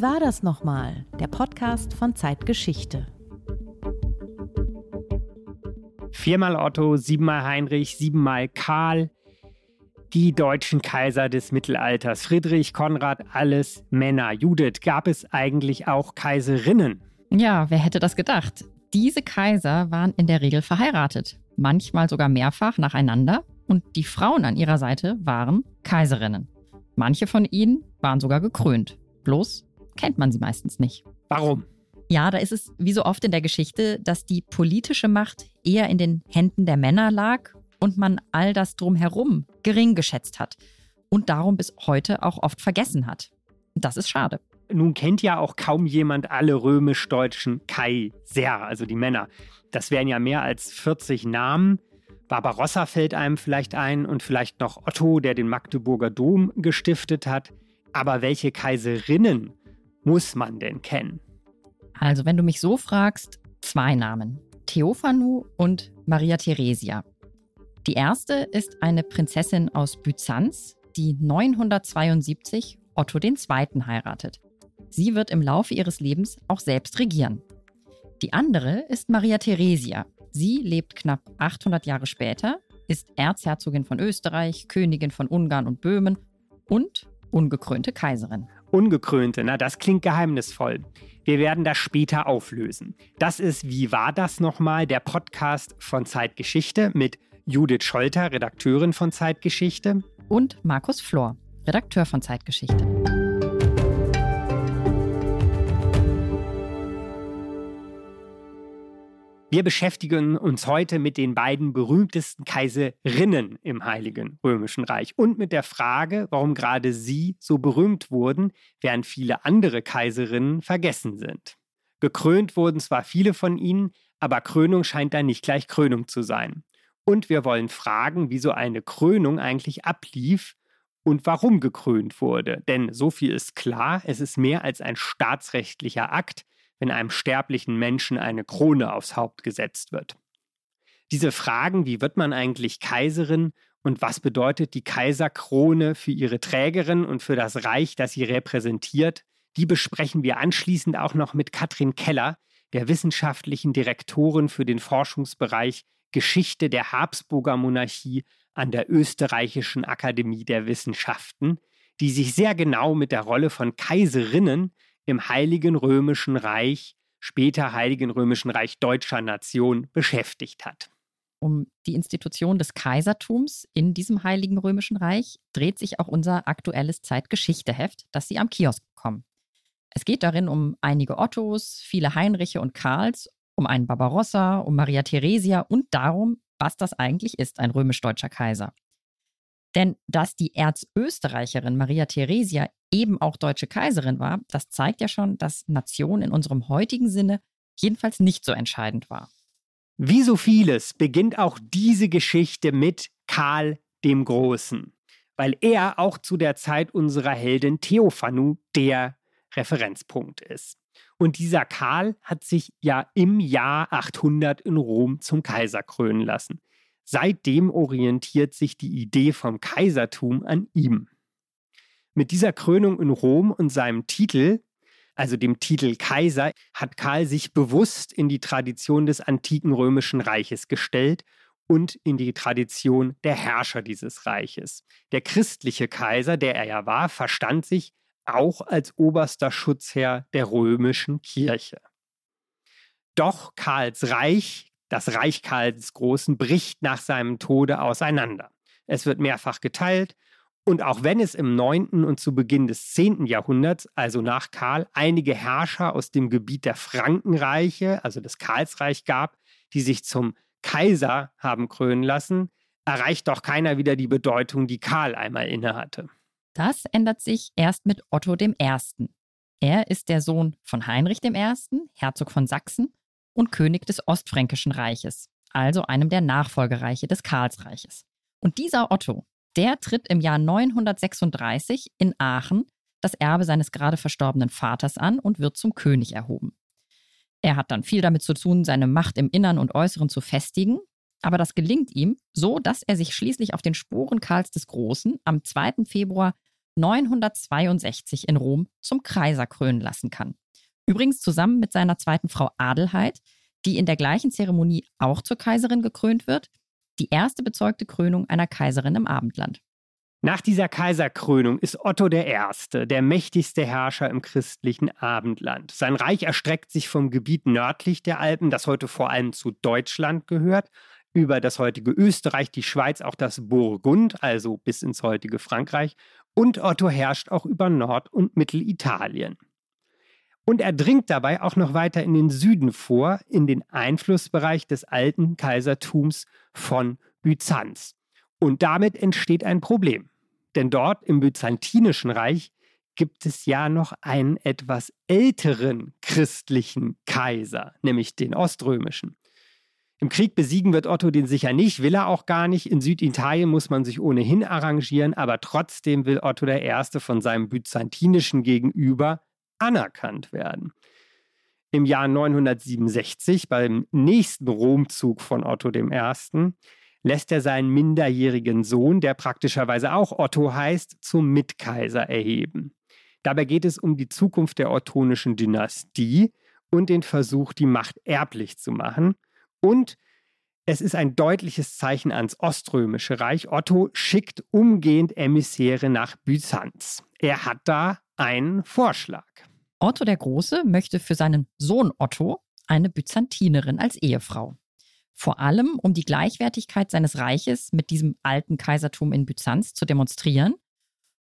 Wie war das nochmal? Der Podcast von Zeitgeschichte. Viermal Otto, siebenmal Heinrich, siebenmal Karl. Die deutschen Kaiser des Mittelalters. Friedrich, Konrad, alles Männer. Judith, gab es eigentlich auch Kaiserinnen? Ja, wer hätte das gedacht? Diese Kaiser waren in der Regel verheiratet, manchmal sogar mehrfach nacheinander, und die Frauen an ihrer Seite waren Kaiserinnen. Manche von ihnen waren sogar gekrönt. Bloß kennt man sie meistens nicht. Warum? Ja, da ist es wie so oft in der Geschichte, dass die politische Macht eher in den Händen der Männer lag und man all das drumherum gering geschätzt hat und darum bis heute auch oft vergessen hat. Das ist schade. Nun kennt ja auch kaum jemand alle römisch-deutschen Kaiser, also die Männer. Das wären ja mehr als 40 Namen. Barbarossa fällt einem vielleicht ein und vielleicht noch Otto, der den Magdeburger Dom gestiftet hat. Aber welche Kaiserinnen muss man denn kennen? Also, wenn du mich so fragst, zwei Namen: Theophanu und Maria Theresia. Die erste ist eine Prinzessin aus Byzanz, die 972 Otto II. heiratet. Sie wird im Laufe ihres Lebens auch selbst regieren. Die andere ist Maria Theresia. Sie lebt knapp 800 Jahre später, ist Erzherzogin von Österreich, Königin von Ungarn und Böhmen und ungekrönte Kaiserin. Ungekrönte, na das klingt geheimnisvoll. Wir werden das später auflösen. Das ist Wie war das nochmal? Der Podcast von Zeitgeschichte mit Judith Scholter, Redakteurin von Zeitgeschichte. Und Markus Flor, Redakteur von Zeitgeschichte. Wir beschäftigen uns heute mit den beiden berühmtesten Kaiserinnen im Heiligen Römischen Reich und mit der Frage, warum gerade sie so berühmt wurden, während viele andere Kaiserinnen vergessen sind. Gekrönt wurden zwar viele von ihnen, aber Krönung scheint da nicht gleich Krönung zu sein. Und wir wollen fragen, wie so eine Krönung eigentlich ablief und warum gekrönt wurde. Denn so viel ist klar, es ist mehr als ein staatsrechtlicher Akt, wenn einem sterblichen Menschen eine Krone aufs Haupt gesetzt wird. Diese Fragen, wie wird man eigentlich Kaiserin und was bedeutet die Kaiserkrone für ihre Trägerin und für das Reich, das sie repräsentiert, die besprechen wir anschließend auch noch mit Katrin Keller, der wissenschaftlichen Direktorin für den Forschungsbereich Geschichte der Habsburger Monarchie an der Österreichischen Akademie der Wissenschaften, die sich sehr genau mit der Rolle von Kaiserinnen im Heiligen Römischen Reich, später Heiligen Römischen Reich deutscher Nation beschäftigt hat. Um die Institution des Kaisertums in diesem Heiligen Römischen Reich dreht sich auch unser aktuelles Zeitgeschichteheft, das Sie am Kiosk bekommen. Es geht darin um einige Ottos, viele Heinriche und Karls, um einen Barbarossa, um Maria Theresia und darum, was das eigentlich ist, ein römisch-deutscher Kaiser. Denn dass die Erzösterreicherin Maria Theresia eben auch deutsche Kaiserin war, das zeigt ja schon, dass Nation in unserem heutigen Sinne jedenfalls nicht so entscheidend war. Wie so vieles beginnt auch diese Geschichte mit Karl dem Großen, weil er auch zu der Zeit unserer Heldin Theophanu der Referenzpunkt ist. Und dieser Karl hat sich ja im Jahr 800 in Rom zum Kaiser krönen lassen. Seitdem orientiert sich die Idee vom Kaisertum an ihm. Mit dieser Krönung in Rom und seinem Titel, also dem Titel Kaiser, hat Karl sich bewusst in die Tradition des antiken römischen Reiches gestellt und in die Tradition der Herrscher dieses Reiches. Der christliche Kaiser, der er ja war, verstand sich auch als oberster Schutzherr der römischen Kirche. Doch Karls Reich, das Reich Karls Großen, bricht nach seinem Tode auseinander. Es wird mehrfach geteilt und auch wenn es im 9. und zu Beginn des 10. Jahrhunderts, also nach Karl, einige Herrscher aus dem Gebiet der Frankenreiche, also des Karlsreich gab, die sich zum Kaiser haben krönen lassen, erreicht doch keiner wieder die Bedeutung, die Karl einmal innehatte. Das ändert sich erst mit Otto I. Er ist der Sohn von Heinrich I., Herzog von Sachsen und König des Ostfränkischen Reiches, also einem der Nachfolgereiche des Karlsreiches. Und dieser Otto, der tritt im Jahr 936 in Aachen das Erbe seines gerade verstorbenen Vaters an und wird zum König erhoben. Er hat dann viel damit zu tun, seine Macht im Innern und Äußeren zu festigen, aber das gelingt ihm so, dass er sich schließlich auf den Spuren Karls des Großen am 2. Februar 962 in Rom zum Kaiser krönen lassen kann. Übrigens zusammen mit seiner zweiten Frau Adelheid, die in der gleichen Zeremonie auch zur Kaiserin gekrönt wird, die erste bezeugte Krönung einer Kaiserin im Abendland. Nach dieser Kaiserkrönung ist Otto I., der mächtigste Herrscher im christlichen Abendland. Sein Reich erstreckt sich vom Gebiet nördlich der Alpen, das heute vor allem zu Deutschland gehört, über das heutige Österreich, die Schweiz, auch das Burgund, also bis ins heutige Frankreich, und Otto herrscht auch über Nord- und Mittelitalien. Und er dringt dabei auch noch weiter in den Süden vor, in den Einflussbereich des alten Kaisertums von Byzanz. Und damit entsteht ein Problem. Denn dort im Byzantinischen Reich gibt es ja noch einen etwas älteren christlichen Kaiser, nämlich den oströmischen. Im Krieg besiegen wird Otto den sicher nicht, will er auch gar nicht. In Süditalien muss man sich ohnehin arrangieren, aber trotzdem will Otto I. von seinem byzantinischen Gegenüber anerkannt werden. Im Jahr 967, beim nächsten Romzug von Otto I., lässt er seinen minderjährigen Sohn, der praktischerweise auch Otto heißt, zum Mitkaiser erheben. Dabei geht es um die Zukunft der ottonischen Dynastie und den Versuch, die Macht erblich zu machen. Und es ist ein deutliches Zeichen ans Oströmische Reich. Otto schickt umgehend Emissäre nach Byzanz. Er hat da einen Vorschlag. Otto der Große möchte für seinen Sohn Otto eine Byzantinerin als Ehefrau vor allem um die Gleichwertigkeit seines Reiches mit diesem alten Kaisertum in Byzanz zu demonstrieren.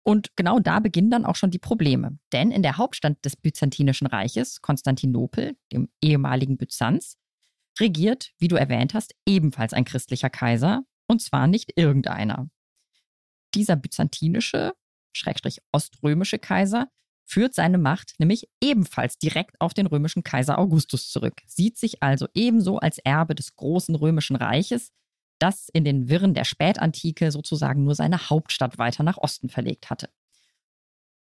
Und genau da beginnen dann auch schon die Probleme. Denn in der Hauptstadt des Byzantinischen Reiches, Konstantinopel, dem ehemaligen Byzanz, regiert, wie du erwähnt hast, ebenfalls ein christlicher Kaiser, und zwar nicht irgendeiner. Dieser byzantinische, schrägstrich oströmische Kaiser führt seine Macht nämlich ebenfalls direkt auf den römischen Kaiser Augustus zurück, sieht sich also ebenso als Erbe des großen römischen Reiches, das in den Wirren der Spätantike sozusagen nur seine Hauptstadt weiter nach Osten verlegt hatte.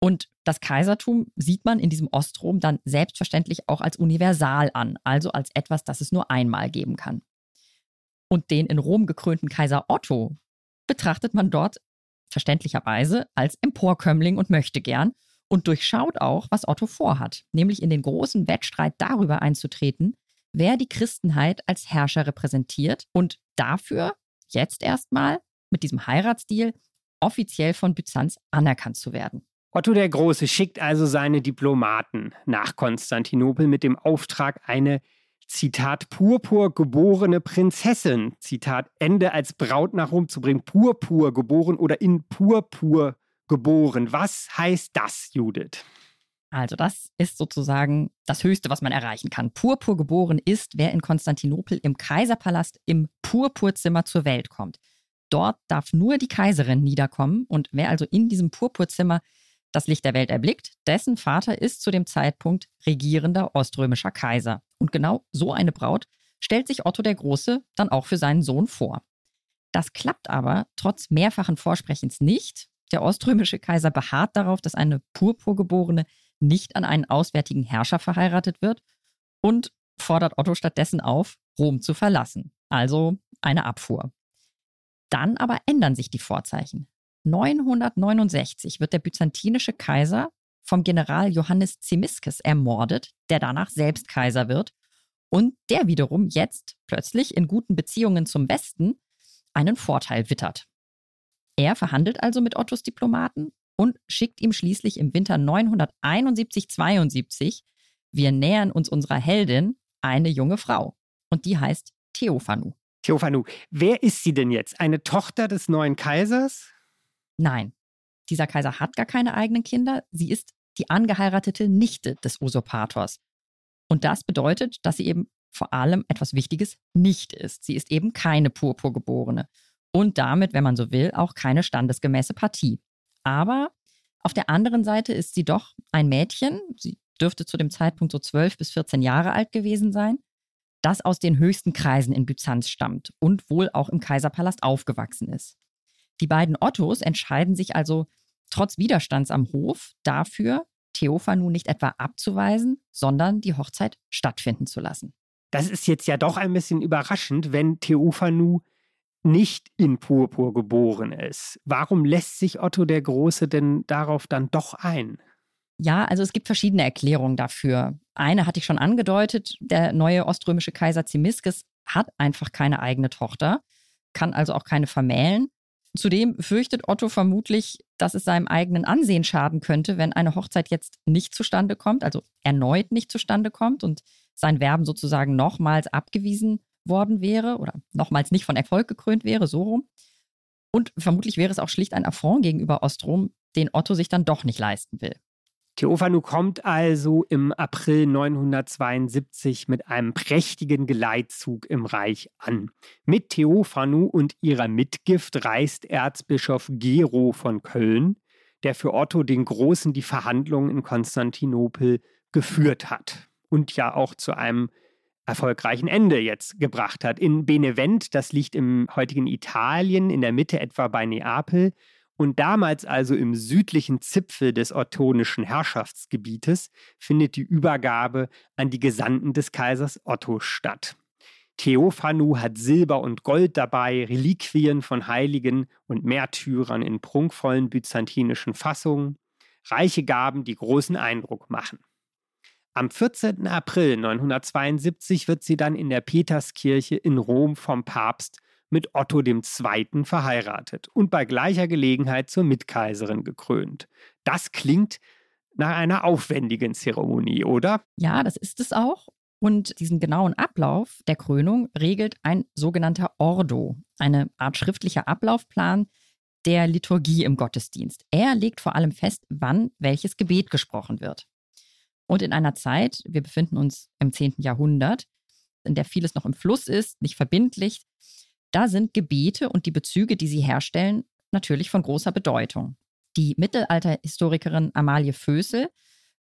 Und das Kaisertum sieht man in diesem Ostrom dann selbstverständlich auch als universal an, also als etwas, das es nur einmal geben kann. Und den in Rom gekrönten Kaiser Otto betrachtet man dort verständlicherweise als Emporkömmling und möchte gern und durchschaut auch, was Otto vorhat, nämlich in den großen Wettstreit darüber einzutreten, wer die Christenheit als Herrscher repräsentiert und dafür jetzt erstmal mit diesem Heiratsdeal offiziell von Byzanz anerkannt zu werden. Otto der Große schickt also seine Diplomaten nach Konstantinopel mit dem Auftrag, eine Zitat Purpur geborene Prinzessin, Zitat Ende als Braut nach Rom zu bringen, Purpur geboren oder in Purpur geboren. Was heißt das, Judith? Also das ist sozusagen das Höchste, was man erreichen kann. Purpur geboren ist, wer in Konstantinopel im Kaiserpalast im Purpurzimmer zur Welt kommt. Dort darf nur die Kaiserin niederkommen und wer also in diesem Purpurzimmer das Licht der Welt erblickt, dessen Vater ist zu dem Zeitpunkt regierender oströmischer Kaiser. Und genau so eine Braut stellt sich Otto der Große dann auch für seinen Sohn vor. Das klappt aber trotz mehrfachen Vorsprechens nicht der oströmische Kaiser beharrt darauf, dass eine Purpurgeborene nicht an einen auswärtigen Herrscher verheiratet wird und fordert Otto stattdessen auf, Rom zu verlassen, also eine Abfuhr. Dann aber ändern sich die Vorzeichen. 969 wird der byzantinische Kaiser vom General Johannes Zimisces ermordet, der danach selbst Kaiser wird und der wiederum jetzt plötzlich in guten Beziehungen zum Westen einen Vorteil wittert. Er verhandelt also mit Ottos Diplomaten und schickt ihm schließlich im Winter 971-72, wir nähern uns unserer Heldin, eine junge Frau. Und die heißt Theophanu. Theophanu, wer ist sie denn jetzt? Eine Tochter des neuen Kaisers? Nein, dieser Kaiser hat gar keine eigenen Kinder. Sie ist die angeheiratete Nichte des Usurpators. Und das bedeutet, dass sie eben vor allem etwas Wichtiges nicht ist. Sie ist eben keine Purpurgeborene und damit, wenn man so will, auch keine standesgemäße Partie. Aber auf der anderen Seite ist sie doch ein Mädchen, sie dürfte zu dem Zeitpunkt so 12 bis 14 Jahre alt gewesen sein, das aus den höchsten Kreisen in Byzanz stammt und wohl auch im Kaiserpalast aufgewachsen ist. Die beiden Ottos entscheiden sich also trotz Widerstands am Hof dafür, Theophanu nicht etwa abzuweisen, sondern die Hochzeit stattfinden zu lassen. Das ist jetzt ja doch ein bisschen überraschend, wenn Theophanu nicht in Purpur geboren ist. Warum lässt sich Otto der Große denn darauf dann doch ein? Ja, also es gibt verschiedene Erklärungen dafür. Eine hatte ich schon angedeutet, der neue oströmische Kaiser Zimisces hat einfach keine eigene Tochter, kann also auch keine vermählen. Zudem fürchtet Otto vermutlich, dass es seinem eigenen Ansehen schaden könnte, wenn eine Hochzeit jetzt nicht zustande kommt, also erneut nicht zustande kommt und sein Werben sozusagen nochmals abgewiesen worden wäre oder nochmals nicht von Erfolg gekrönt wäre, so rum. Und vermutlich wäre es auch schlicht ein Affront gegenüber Ostrom, den Otto sich dann doch nicht leisten will. Theophanu kommt also im April 972 mit einem prächtigen Geleitzug im Reich an. Mit Theophanu und ihrer Mitgift reist Erzbischof Gero von Köln, der für Otto den Großen die Verhandlungen in Konstantinopel geführt hat und ja auch zu einem erfolgreichen Ende jetzt gebracht hat. In Benevent, das liegt im heutigen Italien, in der Mitte etwa bei Neapel, und damals also im südlichen Zipfel des ottonischen Herrschaftsgebietes findet die Übergabe an die Gesandten des Kaisers Otto statt. Theophanu hat Silber und Gold dabei, Reliquien von Heiligen und Märtyrern in prunkvollen byzantinischen Fassungen, reiche Gaben, die großen Eindruck machen. Am 14. April 972 wird sie dann in der Peterskirche in Rom vom Papst mit Otto II. verheiratet und bei gleicher Gelegenheit zur Mitkaiserin gekrönt. Das klingt nach einer aufwendigen Zeremonie, oder? Ja, das ist es auch. Und diesen genauen Ablauf der Krönung regelt ein sogenannter Ordo, eine Art schriftlicher Ablaufplan der Liturgie im Gottesdienst. Er legt vor allem fest, wann welches Gebet gesprochen wird. Und in einer Zeit, wir befinden uns im 10. Jahrhundert, in der vieles noch im Fluss ist, nicht verbindlich, da sind Gebete und die Bezüge, die sie herstellen, natürlich von großer Bedeutung. Die Mittelalterhistorikerin Amalie Fösel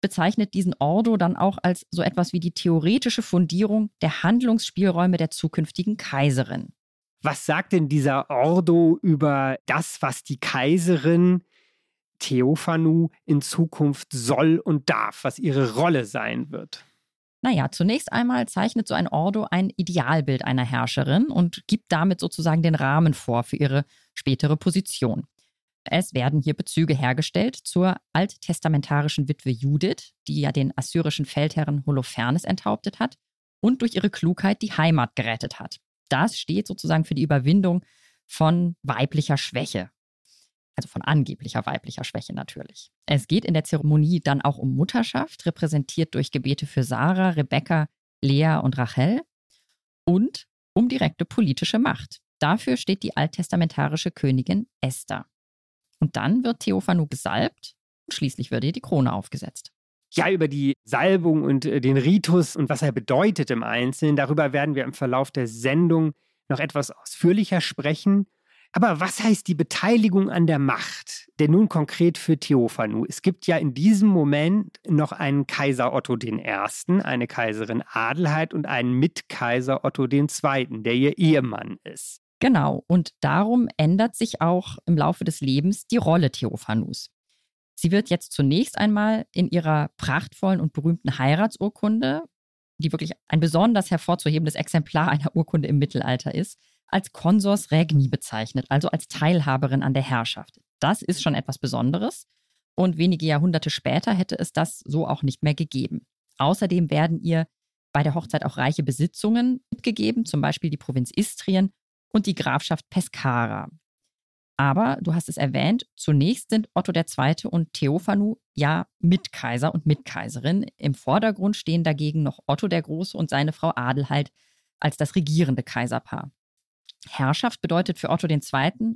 bezeichnet diesen Ordo dann auch als so etwas wie die theoretische Fundierung der Handlungsspielräume der zukünftigen Kaiserin. Was sagt denn dieser Ordo über das, was die Kaiserin Theophanu in Zukunft soll und darf, was ihre Rolle sein wird? Naja, zunächst einmal zeichnet so ein Ordo ein Idealbild einer Herrscherin und gibt damit sozusagen den Rahmen vor für ihre spätere Position. Es werden hier Bezüge hergestellt zur alttestamentarischen Witwe Judith, die ja den assyrischen Feldherren Holofernes enthauptet hat und durch ihre Klugheit die Heimat gerettet hat. Das steht sozusagen für die Überwindung von weiblicher Schwäche also von angeblicher weiblicher Schwäche natürlich. Es geht in der Zeremonie dann auch um Mutterschaft, repräsentiert durch Gebete für Sarah, Rebekka, Lea und Rachel und um direkte politische Macht. Dafür steht die alttestamentarische Königin Esther. Und dann wird Theophanu gesalbt und schließlich wird ihr die Krone aufgesetzt. Ja, über die Salbung und äh, den Ritus und was er bedeutet im Einzelnen, darüber werden wir im Verlauf der Sendung noch etwas ausführlicher sprechen. Aber was heißt die Beteiligung an der Macht? Denn nun konkret für Theophanu. Es gibt ja in diesem Moment noch einen Kaiser Otto I., eine Kaiserin Adelheid und einen Mitkaiser Otto II., der ihr Ehemann ist. Genau, und darum ändert sich auch im Laufe des Lebens die Rolle Theophanus. Sie wird jetzt zunächst einmal in ihrer prachtvollen und berühmten Heiratsurkunde, die wirklich ein besonders hervorzuhebendes Exemplar einer Urkunde im Mittelalter ist, als Consors Regni bezeichnet, also als Teilhaberin an der Herrschaft. Das ist schon etwas Besonderes und wenige Jahrhunderte später hätte es das so auch nicht mehr gegeben. Außerdem werden ihr bei der Hochzeit auch reiche Besitzungen mitgegeben, zum Beispiel die Provinz Istrien und die Grafschaft Pescara. Aber du hast es erwähnt, zunächst sind Otto II. und Theophanu ja Mitkaiser und Mitkaiserin. Im Vordergrund stehen dagegen noch Otto der Große und seine Frau Adelheid als das regierende Kaiserpaar. Herrschaft bedeutet für Otto II.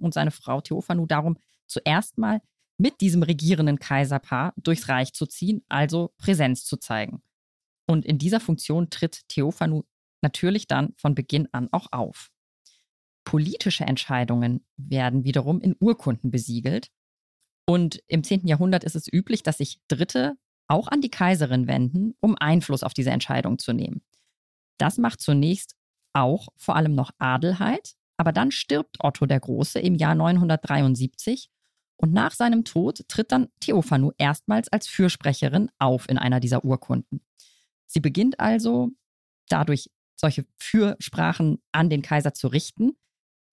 und seine Frau Theophanu darum, zuerst mal mit diesem regierenden Kaiserpaar durchs Reich zu ziehen, also Präsenz zu zeigen. Und in dieser Funktion tritt Theophanu natürlich dann von Beginn an auch auf. Politische Entscheidungen werden wiederum in Urkunden besiegelt. Und im 10. Jahrhundert ist es üblich, dass sich Dritte auch an die Kaiserin wenden, um Einfluss auf diese Entscheidung zu nehmen. Das macht zunächst auch vor allem noch Adelheid, aber dann stirbt Otto der Große im Jahr 973 und nach seinem Tod tritt dann Theophanu erstmals als Fürsprecherin auf in einer dieser Urkunden. Sie beginnt also dadurch, solche Fürsprachen an den Kaiser zu richten.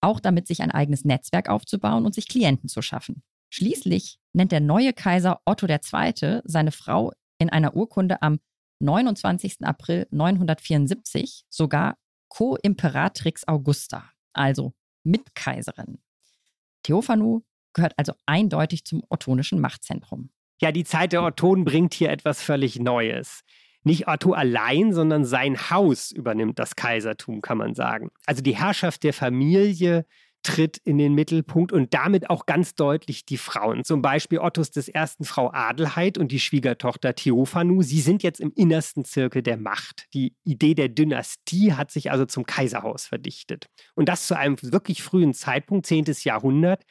auch damit sich ein eigenes Netzwerk aufzubauen und sich Klienten zu schaffen. Schließlich nennt der neue Kaiser Otto II. seine Frau in einer Urkunde am 29. April 974 sogar Co-Imperatrix Augusta, also Mitkaiserin. Theophanu gehört also eindeutig zum ottonischen Machtzentrum. Ja, die Zeit der Ottonen bringt hier etwas völlig Neues. Nicht Otto allein, sondern sein Haus übernimmt das Kaisertum, kann man sagen. Also die Herrschaft der Familie tritt in den Mittelpunkt und damit auch ganz deutlich die Frauen. Zum Beispiel Ottos des ersten Frau Adelheid und die Schwiegertochter Theophanu. Sie sind jetzt im innersten Zirkel der Macht. Die Idee der Dynastie hat sich also zum Kaiserhaus verdichtet. Und das zu einem wirklich frühen Zeitpunkt, 10. Jahrhundert,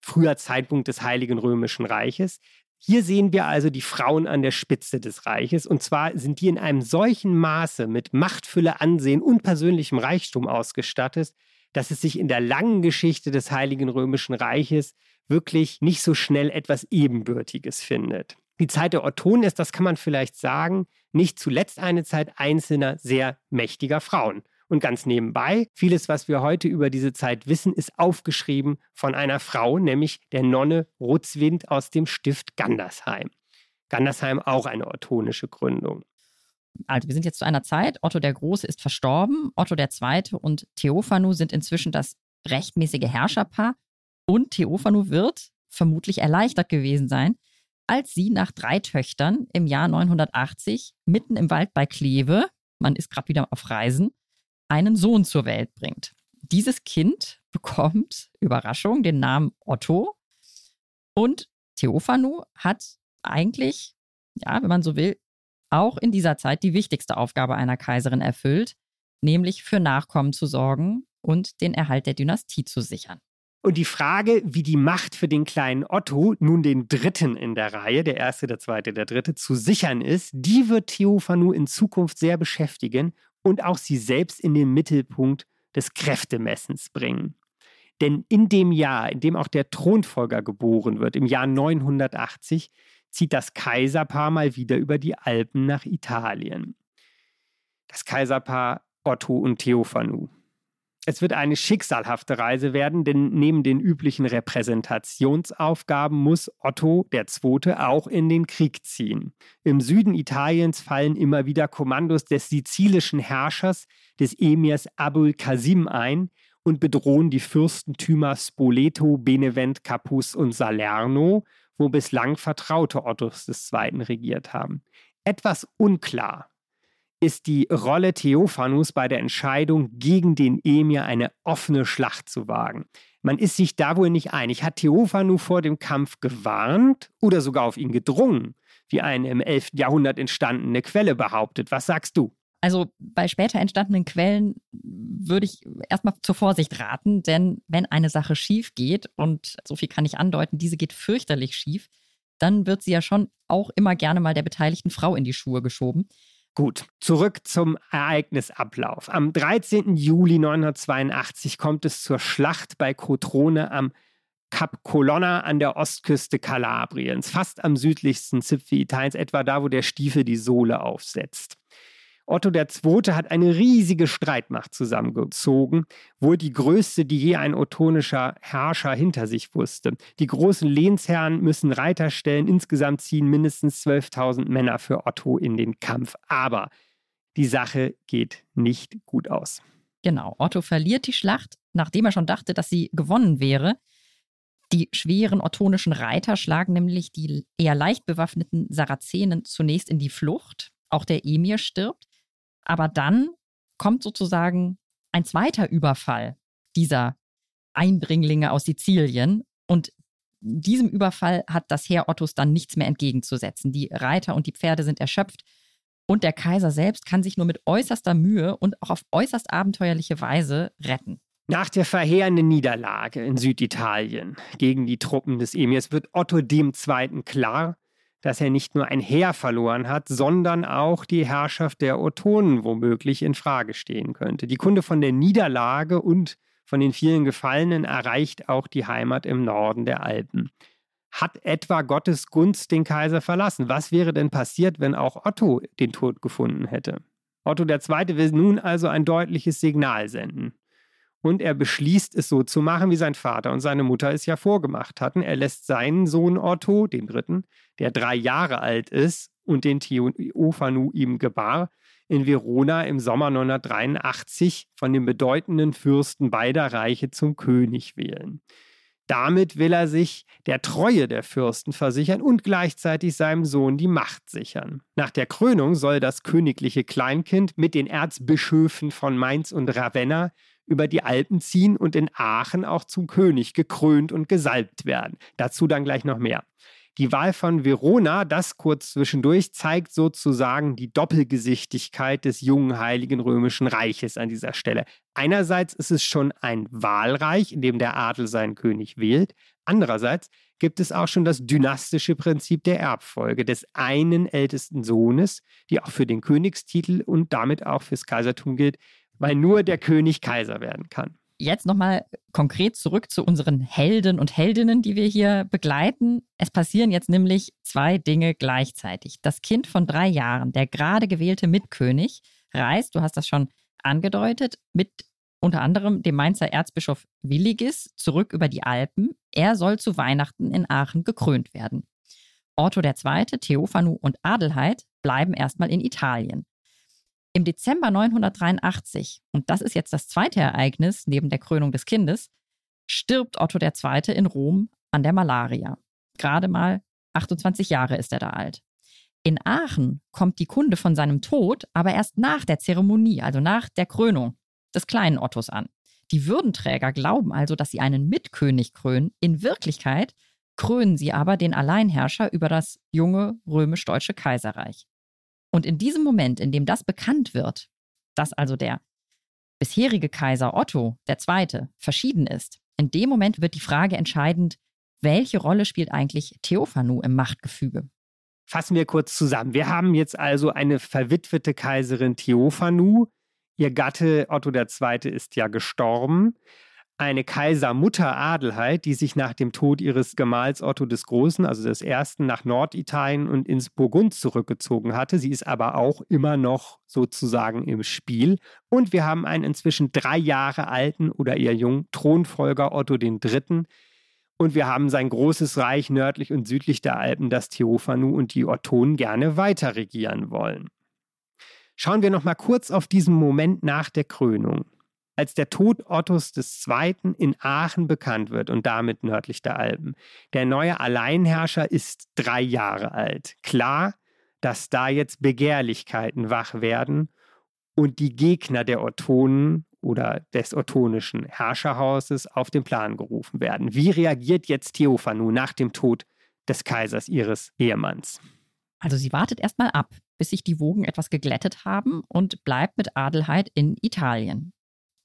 früher Zeitpunkt des Heiligen Römischen Reiches. Hier sehen wir also die Frauen an der Spitze des Reiches. Und zwar sind die in einem solchen Maße mit Machtfülle, Ansehen und persönlichem Reichtum ausgestattet, dass es sich in der langen Geschichte des Heiligen Römischen Reiches wirklich nicht so schnell etwas Ebenbürtiges findet. Die Zeit der Ottonen ist, das kann man vielleicht sagen, nicht zuletzt eine Zeit einzelner, sehr mächtiger Frauen. Und ganz nebenbei, vieles, was wir heute über diese Zeit wissen, ist aufgeschrieben von einer Frau, nämlich der Nonne Rutzwind aus dem Stift Gandersheim. Gandersheim auch eine ottonische Gründung. Also wir sind jetzt zu einer Zeit, Otto der Große ist verstorben, Otto der Zweite und Theophanu sind inzwischen das rechtmäßige Herrscherpaar und Theophanu wird vermutlich erleichtert gewesen sein, als sie nach drei Töchtern im Jahr 980 mitten im Wald bei Kleve, man ist gerade wieder auf Reisen, einen Sohn zur Welt bringt. Dieses Kind bekommt, Überraschung, den Namen Otto. Und Theophanu hat eigentlich, ja, wenn man so will, auch in dieser Zeit die wichtigste Aufgabe einer Kaiserin erfüllt, nämlich für Nachkommen zu sorgen und den Erhalt der Dynastie zu sichern. Und die Frage, wie die Macht für den kleinen Otto, nun den Dritten in der Reihe, der Erste, der Zweite, der Dritte, zu sichern ist, die wird Theophanu in Zukunft sehr beschäftigen und auch sie selbst in den Mittelpunkt des Kräftemessens bringen. Denn in dem Jahr, in dem auch der Thronfolger geboren wird, im Jahr 980, zieht das Kaiserpaar mal wieder über die Alpen nach Italien. Das Kaiserpaar Otto und Theophanu. Es wird eine schicksalhafte Reise werden, denn neben den üblichen Repräsentationsaufgaben muss Otto II. auch in den Krieg ziehen. Im Süden Italiens fallen immer wieder Kommandos des sizilischen Herrschers, des Emirs Abul Qasim ein und bedrohen die Fürstentümer Spoleto, Benevent, Capus und Salerno, wo bislang Vertraute Ottos II. regiert haben. Etwas unklar ist die Rolle Theophanus bei der Entscheidung, gegen den Emir eine offene Schlacht zu wagen. Man ist sich da wohl nicht einig. Hat Theophanu vor dem Kampf gewarnt oder sogar auf ihn gedrungen, wie eine im 11. Jahrhundert entstandene Quelle behauptet? Was sagst du? Also bei später entstandenen Quellen würde ich erstmal zur Vorsicht raten, denn wenn eine Sache schief geht, und so viel kann ich andeuten, diese geht fürchterlich schief, dann wird sie ja schon auch immer gerne mal der beteiligten Frau in die Schuhe geschoben. Gut, zurück zum Ereignisablauf. Am 13. Juli 982 kommt es zur Schlacht bei Cotrone am Kap Colonna an der Ostküste Kalabriens, fast am südlichsten Zipfel Italiens, etwa da, wo der Stiefel die Sohle aufsetzt. Otto II. hat eine riesige Streitmacht zusammengezogen, wohl die größte, die je ein ottonischer Herrscher hinter sich wusste. Die großen Lehnsherren müssen Reiter stellen, insgesamt ziehen mindestens 12.000 Männer für Otto in den Kampf. Aber die Sache geht nicht gut aus. Genau, Otto verliert die Schlacht, nachdem er schon dachte, dass sie gewonnen wäre. Die schweren ottonischen Reiter schlagen nämlich die eher leicht bewaffneten Sarazenen zunächst in die Flucht. Auch der Emir stirbt. Aber dann kommt sozusagen ein zweiter Überfall dieser Eindringlinge aus Sizilien. Und diesem Überfall hat das Heer Ottos dann nichts mehr entgegenzusetzen. Die Reiter und die Pferde sind erschöpft. Und der Kaiser selbst kann sich nur mit äußerster Mühe und auch auf äußerst abenteuerliche Weise retten. Nach der verheerenden Niederlage in Süditalien gegen die Truppen des Emirs wird Otto II. klar, dass er nicht nur ein Heer verloren hat, sondern auch die Herrschaft der Ottonen womöglich in Frage stehen könnte. Die Kunde von der Niederlage und von den vielen Gefallenen erreicht auch die Heimat im Norden der Alpen. Hat etwa Gottes Gunst den Kaiser verlassen? Was wäre denn passiert, wenn auch Otto den Tod gefunden hätte? Otto II. will nun also ein deutliches Signal senden. Und er beschließt es so zu machen, wie sein Vater und seine Mutter es ja vorgemacht hatten. Er lässt seinen Sohn Otto, den dritten, der drei Jahre alt ist und den Theophanu ihm gebar, in Verona im Sommer 983 von den bedeutenden Fürsten beider Reiche zum König wählen. Damit will er sich der Treue der Fürsten versichern und gleichzeitig seinem Sohn die Macht sichern. Nach der Krönung soll das königliche Kleinkind mit den Erzbischöfen von Mainz und Ravenna über die Alpen ziehen und in Aachen auch zum König gekrönt und gesalbt werden. Dazu dann gleich noch mehr. Die Wahl von Verona, das kurz zwischendurch, zeigt sozusagen die Doppelgesichtigkeit des jungen Heiligen Römischen Reiches an dieser Stelle. Einerseits ist es schon ein Wahlreich, in dem der Adel seinen König wählt. Andererseits gibt es auch schon das dynastische Prinzip der Erbfolge des einen ältesten Sohnes, die auch für den Königstitel und damit auch fürs Kaisertum gilt, weil nur der König Kaiser werden kann. Jetzt nochmal konkret zurück zu unseren Helden und Heldinnen, die wir hier begleiten. Es passieren jetzt nämlich zwei Dinge gleichzeitig. Das Kind von drei Jahren, der gerade gewählte Mitkönig, reist, du hast das schon angedeutet, mit unter anderem dem Mainzer Erzbischof Willigis zurück über die Alpen. Er soll zu Weihnachten in Aachen gekrönt werden. Otto II., Theophanu und Adelheid bleiben erstmal in Italien. Im Dezember 983, und das ist jetzt das zweite Ereignis neben der Krönung des Kindes, stirbt Otto II. in Rom an der Malaria. Gerade mal 28 Jahre ist er da alt. In Aachen kommt die Kunde von seinem Tod aber erst nach der Zeremonie, also nach der Krönung des kleinen Ottos an. Die Würdenträger glauben also, dass sie einen Mitkönig krönen. In Wirklichkeit krönen sie aber den Alleinherrscher über das junge römisch-deutsche Kaiserreich. Und in diesem Moment, in dem das bekannt wird, dass also der bisherige Kaiser Otto II. verschieden ist, in dem Moment wird die Frage entscheidend, welche Rolle spielt eigentlich Theophanu im Machtgefüge? Fassen wir kurz zusammen. Wir haben jetzt also eine verwitwete Kaiserin Theophanu. Ihr Gatte Otto II. ist ja gestorben eine Kaisermutter Adelheid, die sich nach dem Tod ihres Gemahls Otto des Großen, also des ersten, nach Norditalien und ins Burgund zurückgezogen hatte. Sie ist aber auch immer noch sozusagen im Spiel. Und wir haben einen inzwischen drei Jahre alten oder eher jungen Thronfolger Otto III. Und wir haben sein großes Reich nördlich und südlich der Alpen, das Theophanu und die Ottonen gerne weiter regieren wollen. Schauen wir noch mal kurz auf diesen Moment nach der Krönung. Als der Tod Ottos II. in Aachen bekannt wird und damit nördlich der Alpen. Der neue Alleinherrscher ist drei Jahre alt. Klar, dass da jetzt Begehrlichkeiten wach werden und die Gegner der Ottonen oder des ottonischen Herrscherhauses auf den Plan gerufen werden. Wie reagiert jetzt Theophanu nach dem Tod des Kaisers ihres Ehemanns? Also sie wartet erstmal ab, bis sich die Wogen etwas geglättet haben und bleibt mit Adelheid in Italien.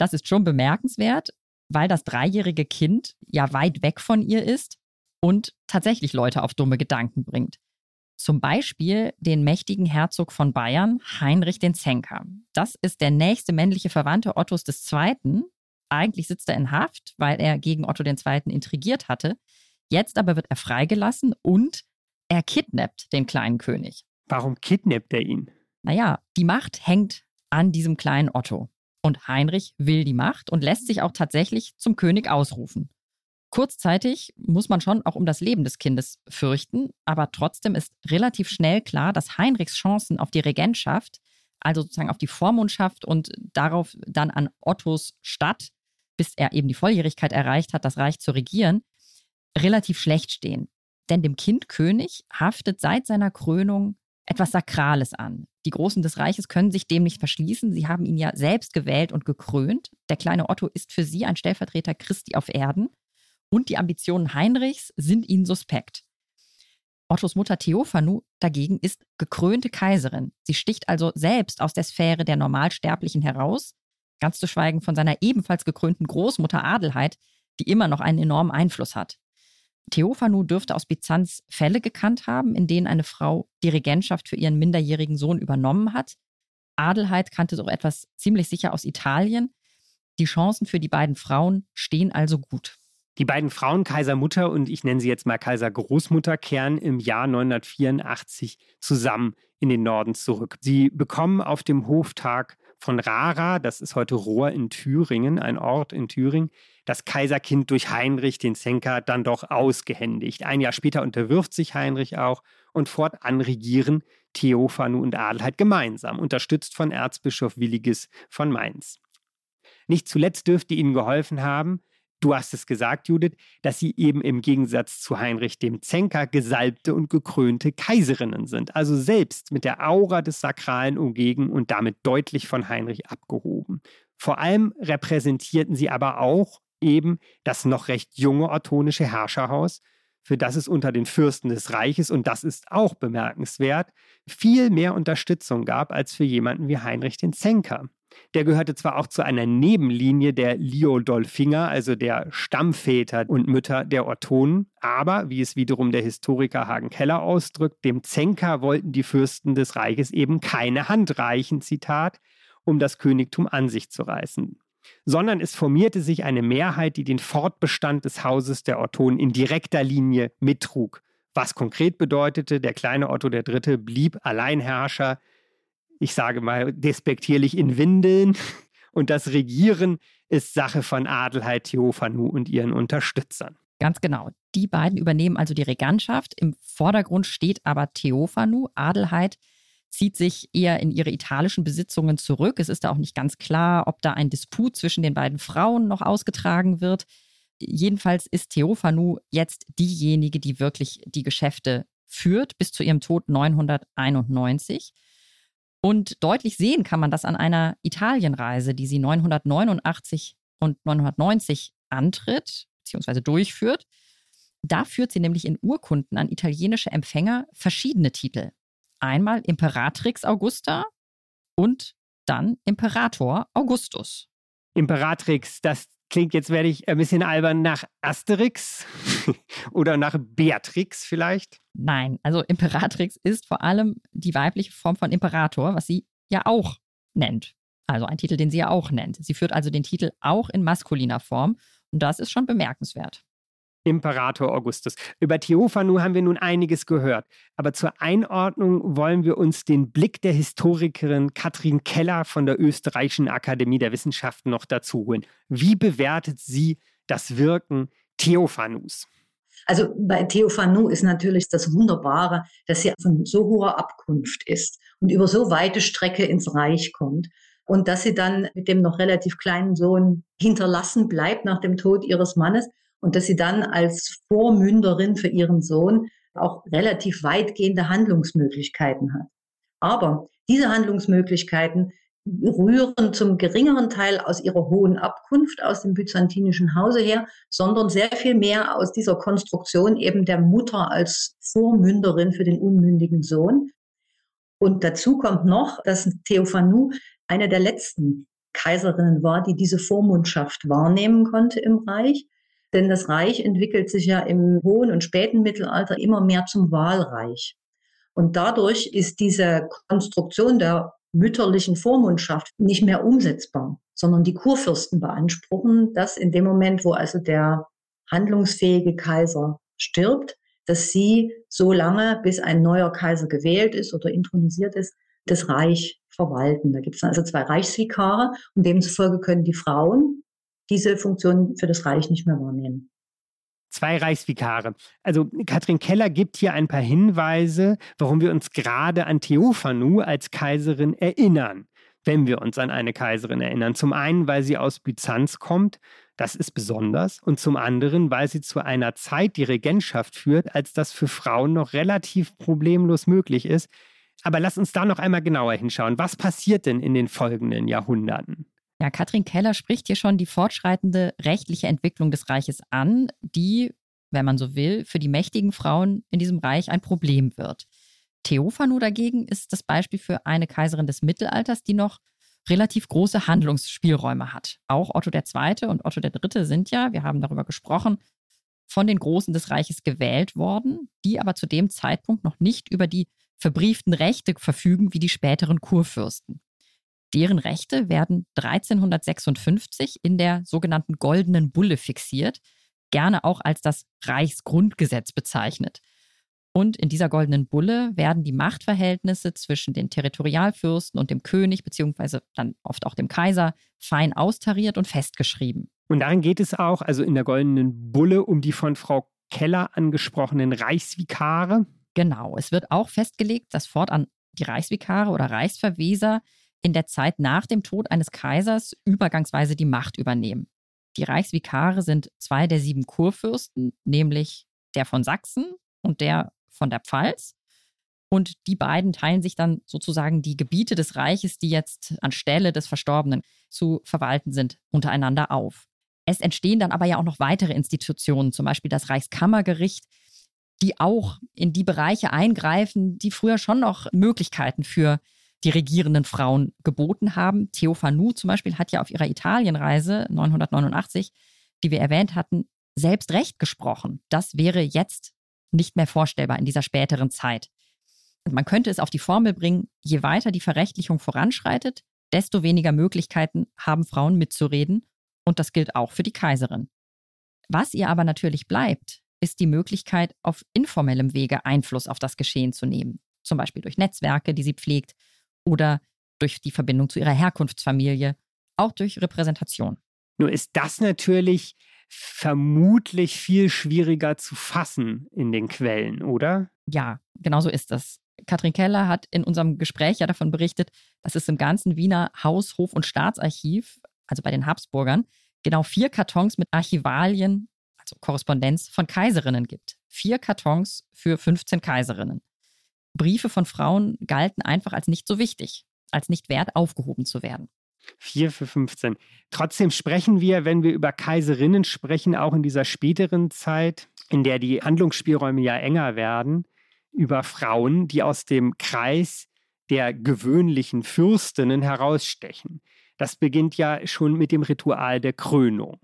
Das ist schon bemerkenswert, weil das dreijährige Kind ja weit weg von ihr ist und tatsächlich Leute auf dumme Gedanken bringt. Zum Beispiel den mächtigen Herzog von Bayern, Heinrich den Zenker. Das ist der nächste männliche Verwandte Ottos II. Eigentlich sitzt er in Haft, weil er gegen Otto II. intrigiert hatte. Jetzt aber wird er freigelassen und er kidnappt den kleinen König. Warum kidnappt er ihn? Naja, die Macht hängt an diesem kleinen Otto. Und Heinrich will die Macht und lässt sich auch tatsächlich zum König ausrufen. Kurzzeitig muss man schon auch um das Leben des Kindes fürchten, aber trotzdem ist relativ schnell klar, dass Heinrichs Chancen auf die Regentschaft, also sozusagen auf die Vormundschaft und darauf dann an Ottos Stadt, bis er eben die Volljährigkeit erreicht hat, das Reich zu regieren, relativ schlecht stehen. Denn dem Kind König haftet seit seiner Krönung etwas Sakrales an. Die Großen des Reiches können sich dem nicht verschließen. Sie haben ihn ja selbst gewählt und gekrönt. Der kleine Otto ist für sie ein Stellvertreter Christi auf Erden. Und die Ambitionen Heinrichs sind ihnen suspekt. Ottos Mutter Theophanu dagegen ist gekrönte Kaiserin. Sie sticht also selbst aus der Sphäre der Normalsterblichen heraus, ganz zu schweigen von seiner ebenfalls gekrönten Großmutter Adelheid, die immer noch einen enormen Einfluss hat. Theophanu dürfte aus Byzanz Fälle gekannt haben, in denen eine Frau die Regentschaft für ihren minderjährigen Sohn übernommen hat. Adelheid kannte so etwas ziemlich sicher aus Italien. Die Chancen für die beiden Frauen stehen also gut. Die beiden Frauen, Kaiser Mutter und ich nenne sie jetzt mal Kaiser Großmutter, kehren im Jahr 984 zusammen in den Norden zurück. Sie bekommen auf dem Hoftag von Rara, das ist heute Rohr in Thüringen, ein Ort in Thüringen, das Kaiserkind durch Heinrich den Zenker dann doch ausgehändigt. Ein Jahr später unterwirft sich Heinrich auch und fortan regieren Theophanu und Adelheid gemeinsam, unterstützt von Erzbischof Williges von Mainz. Nicht zuletzt dürfte ihnen geholfen haben, du hast es gesagt, Judith, dass sie eben im Gegensatz zu Heinrich dem Zenker gesalbte und gekrönte Kaiserinnen sind, also selbst mit der Aura des Sakralen umgeben und damit deutlich von Heinrich abgehoben. Vor allem repräsentierten sie aber auch eben das noch recht junge ottonische Herrscherhaus, für das es unter den Fürsten des Reiches, und das ist auch bemerkenswert, viel mehr Unterstützung gab als für jemanden wie Heinrich den Zenker. Der gehörte zwar auch zu einer Nebenlinie der Liodolfinger, also der Stammväter und Mütter der Ottonen, aber, wie es wiederum der Historiker Hagen Keller ausdrückt, dem Zenker wollten die Fürsten des Reiches eben keine Hand reichen, Zitat, um das Königtum an sich zu reißen sondern es formierte sich eine Mehrheit, die den Fortbestand des Hauses der Ottonen in direkter Linie mittrug. Was konkret bedeutete, der kleine Otto III. blieb Alleinherrscher, ich sage mal despektierlich in Windeln, und das Regieren ist Sache von Adelheid Theophanu und ihren Unterstützern. Ganz genau. Die beiden übernehmen also die Regantschaft. Im Vordergrund steht aber Theophanu. Adelheid zieht sich eher in ihre italischen Besitzungen zurück. Es ist da auch nicht ganz klar, ob da ein Disput zwischen den beiden Frauen noch ausgetragen wird. Jedenfalls ist Theophanu jetzt diejenige, die wirklich die Geschäfte führt, bis zu ihrem Tod 991. Und deutlich sehen kann man das an einer Italienreise, die sie 989 und 990 antritt bzw. durchführt. Da führt sie nämlich in Urkunden an italienische Empfänger verschiedene Titel einmal Imperatrix Augusta und dann Imperator Augustus. Imperatrix, das klingt jetzt, werde ich ein bisschen albern, nach Asterix oder nach Beatrix vielleicht? Nein, also Imperatrix ist vor allem die weibliche Form von Imperator, was sie ja auch nennt. Also ein Titel, den sie ja auch nennt. Sie führt also den Titel auch in maskuliner Form und das ist schon bemerkenswert. Imperator Augustus. Über Theophanu haben wir nun einiges gehört, aber zur Einordnung wollen wir uns den Blick der Historikerin Katrin Keller von der Österreichischen Akademie der Wissenschaften noch dazu holen. Wie bewertet sie das Wirken Theophanus? Also bei Theophanu ist natürlich das Wunderbare, dass sie von so hoher Abkunft ist und über so weite Strecke ins Reich kommt und dass sie dann mit dem noch relativ kleinen Sohn hinterlassen bleibt nach dem Tod ihres Mannes und dass sie dann als Vormünderin für ihren Sohn auch relativ weitgehende Handlungsmöglichkeiten hat. Aber diese Handlungsmöglichkeiten rühren zum geringeren Teil aus ihrer hohen Abkunft aus dem byzantinischen Hause her, sondern sehr viel mehr aus dieser Konstruktion eben der Mutter als Vormünderin für den unmündigen Sohn. Und dazu kommt noch, dass Theophanu eine der letzten Kaiserinnen war, die diese Vormundschaft wahrnehmen konnte im Reich. Denn das Reich entwickelt sich ja im hohen und späten Mittelalter immer mehr zum Wahlreich. Und dadurch ist diese Konstruktion der mütterlichen Vormundschaft nicht mehr umsetzbar, sondern die Kurfürsten beanspruchen, dass in dem Moment, wo also der handlungsfähige Kaiser stirbt, dass sie so lange, bis ein neuer Kaiser gewählt ist oder intronisiert ist, das Reich verwalten. Da gibt es also zwei Reichsvikare und demzufolge können die Frauen diese Funktion für das Reich nicht mehr wahrnehmen. Zwei Reichsvikare. Also Katrin Keller gibt hier ein paar Hinweise, warum wir uns gerade an Theophanu als Kaiserin erinnern, wenn wir uns an eine Kaiserin erinnern. Zum einen, weil sie aus Byzanz kommt, das ist besonders, und zum anderen, weil sie zu einer Zeit die Regentschaft führt, als das für Frauen noch relativ problemlos möglich ist. Aber lass uns da noch einmal genauer hinschauen. Was passiert denn in den folgenden Jahrhunderten? Ja, Katrin Keller spricht hier schon die fortschreitende rechtliche Entwicklung des Reiches an, die, wenn man so will, für die mächtigen Frauen in diesem Reich ein Problem wird. Theophanu dagegen ist das Beispiel für eine Kaiserin des Mittelalters, die noch relativ große Handlungsspielräume hat. Auch Otto II. und Otto III. sind ja, wir haben darüber gesprochen, von den Großen des Reiches gewählt worden, die aber zu dem Zeitpunkt noch nicht über die verbrieften Rechte verfügen wie die späteren Kurfürsten. Deren Rechte werden 1356 in der sogenannten Goldenen Bulle fixiert, gerne auch als das Reichsgrundgesetz bezeichnet. Und in dieser goldenen Bulle werden die Machtverhältnisse zwischen den Territorialfürsten und dem König, beziehungsweise dann oft auch dem Kaiser, fein austariert und festgeschrieben. Und darin geht es auch, also in der goldenen Bulle, um die von Frau Keller angesprochenen Reichsvikare. Genau, es wird auch festgelegt, dass fortan die Reichsvikare oder Reichsverweser in der Zeit nach dem Tod eines Kaisers übergangsweise die Macht übernehmen. Die Reichsvikare sind zwei der sieben Kurfürsten, nämlich der von Sachsen und der von der Pfalz. Und die beiden teilen sich dann sozusagen die Gebiete des Reiches, die jetzt anstelle des Verstorbenen zu verwalten sind, untereinander auf. Es entstehen dann aber ja auch noch weitere Institutionen, zum Beispiel das Reichskammergericht, die auch in die Bereiche eingreifen, die früher schon noch Möglichkeiten für die regierenden Frauen geboten haben. Theophanu zum Beispiel hat ja auf ihrer Italienreise 989, die wir erwähnt hatten, selbst Recht gesprochen. Das wäre jetzt nicht mehr vorstellbar in dieser späteren Zeit. Und man könnte es auf die Formel bringen, je weiter die Verrechtlichung voranschreitet, desto weniger Möglichkeiten haben Frauen mitzureden. Und das gilt auch für die Kaiserin. Was ihr aber natürlich bleibt, ist die Möglichkeit, auf informellem Wege Einfluss auf das Geschehen zu nehmen. Zum Beispiel durch Netzwerke, die sie pflegt, oder durch die Verbindung zu ihrer Herkunftsfamilie, auch durch Repräsentation. Nur ist das natürlich vermutlich viel schwieriger zu fassen in den Quellen, oder? Ja, genau so ist das. Katrin Keller hat in unserem Gespräch ja davon berichtet, dass es im ganzen Wiener Haus-, Hof- und Staatsarchiv, also bei den Habsburgern, genau vier Kartons mit Archivalien, also Korrespondenz von Kaiserinnen gibt. Vier Kartons für 15 Kaiserinnen. Briefe von Frauen galten einfach als nicht so wichtig, als nicht wert, aufgehoben zu werden. 4 für 15. Trotzdem sprechen wir, wenn wir über Kaiserinnen sprechen, auch in dieser späteren Zeit, in der die Handlungsspielräume ja enger werden, über Frauen, die aus dem Kreis der gewöhnlichen Fürstinnen herausstechen. Das beginnt ja schon mit dem Ritual der Krönung.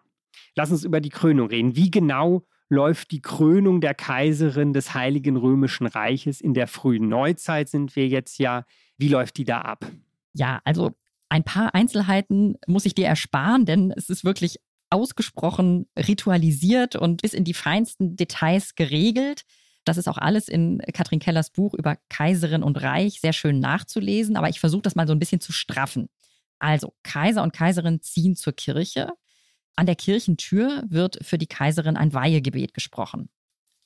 Lass uns über die Krönung reden. Wie genau läuft die Krönung der Kaiserin des Heiligen Römischen Reiches. In der frühen Neuzeit sind wir jetzt ja. Wie läuft die da ab? Ja, also ein paar Einzelheiten muss ich dir ersparen, denn es ist wirklich ausgesprochen ritualisiert und bis in die feinsten Details geregelt. Das ist auch alles in Katrin Kellers Buch über Kaiserin und Reich sehr schön nachzulesen, aber ich versuche das mal so ein bisschen zu straffen. Also, Kaiser und Kaiserin ziehen zur Kirche. An der Kirchentür wird für die Kaiserin ein Weihegebet gesprochen.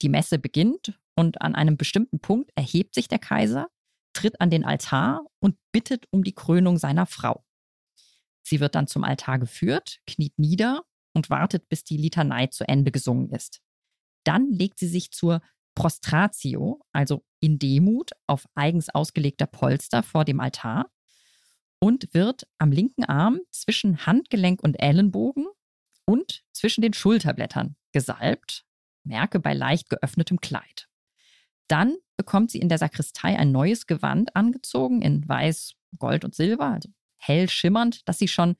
Die Messe beginnt und an einem bestimmten Punkt erhebt sich der Kaiser, tritt an den Altar und bittet um die Krönung seiner Frau. Sie wird dann zum Altar geführt, kniet nieder und wartet, bis die Litanei zu Ende gesungen ist. Dann legt sie sich zur Prostratio, also in Demut, auf eigens ausgelegter Polster vor dem Altar und wird am linken Arm zwischen Handgelenk und Ellenbogen und zwischen den Schulterblättern gesalbt, merke bei leicht geöffnetem Kleid. Dann bekommt sie in der Sakristei ein neues Gewand angezogen in Weiß, Gold und Silber, also hell schimmernd, das sie schon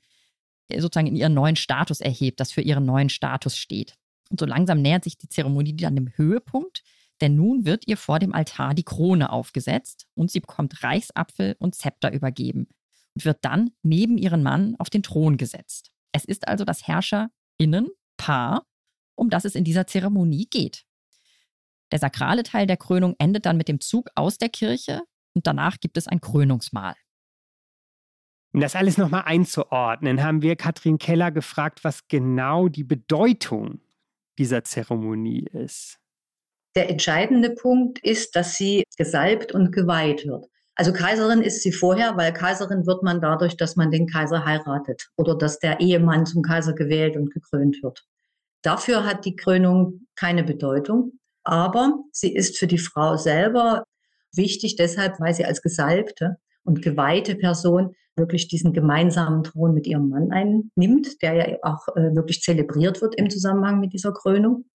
äh, sozusagen in ihren neuen Status erhebt, das für ihren neuen Status steht. Und so langsam nähert sich die Zeremonie dann dem Höhepunkt, denn nun wird ihr vor dem Altar die Krone aufgesetzt und sie bekommt Reichsapfel und Zepter übergeben und wird dann neben ihren Mann auf den Thron gesetzt. Es ist also das Herrscher Paar, um das es in dieser Zeremonie geht. Der sakrale Teil der Krönung endet dann mit dem Zug aus der Kirche und danach gibt es ein Krönungsmahl. Um das alles nochmal einzuordnen, haben wir Katrin Keller gefragt, was genau die Bedeutung dieser Zeremonie ist. Der entscheidende Punkt ist, dass sie gesalbt und geweiht wird. Also Kaiserin ist sie vorher, weil Kaiserin wird man dadurch, dass man den Kaiser heiratet oder dass der Ehemann zum Kaiser gewählt und gekrönt wird. Dafür hat die Krönung keine Bedeutung, aber sie ist für die Frau selber wichtig, deshalb, weil sie als gesalbte und geweihte Person wirklich diesen gemeinsamen Thron mit ihrem Mann einnimmt, der ja auch äh, wirklich zelebriert wird im Zusammenhang mit dieser Krönung.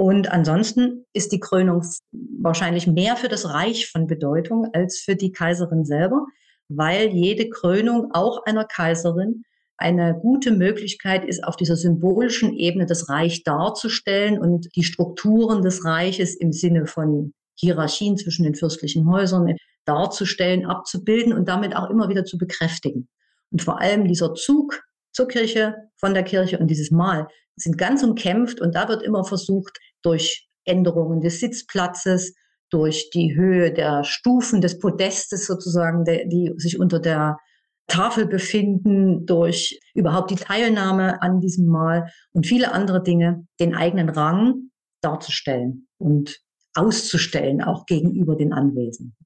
Und ansonsten ist die Krönung wahrscheinlich mehr für das Reich von Bedeutung als für die Kaiserin selber, weil jede Krönung auch einer Kaiserin eine gute Möglichkeit ist, auf dieser symbolischen Ebene das Reich darzustellen und die Strukturen des Reiches im Sinne von Hierarchien zwischen den fürstlichen Häusern darzustellen, abzubilden und damit auch immer wieder zu bekräftigen. Und vor allem dieser Zug zur Kirche, von der Kirche und dieses Mal sind ganz umkämpft und da wird immer versucht, durch Änderungen des Sitzplatzes, durch die Höhe der Stufen des Podestes sozusagen, die sich unter der Tafel befinden, durch überhaupt die Teilnahme an diesem Mahl und viele andere Dinge, den eigenen Rang darzustellen und auszustellen, auch gegenüber den Anwesenden.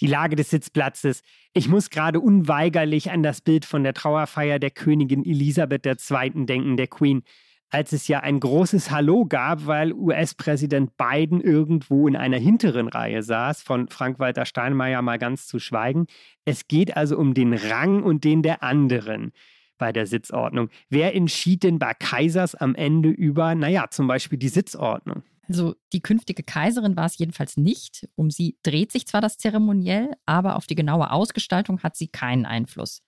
Die Lage des Sitzplatzes. Ich muss gerade unweigerlich an das Bild von der Trauerfeier der Königin Elisabeth II. denken, der Queen als es ja ein großes Hallo gab, weil US-Präsident Biden irgendwo in einer hinteren Reihe saß, von Frank-Walter Steinmeier mal ganz zu schweigen. Es geht also um den Rang und den der anderen bei der Sitzordnung. Wer entschied denn bei Kaisers am Ende über, naja, zum Beispiel die Sitzordnung? Also die künftige Kaiserin war es jedenfalls nicht. Um sie dreht sich zwar das Zeremoniell, aber auf die genaue Ausgestaltung hat sie keinen Einfluss.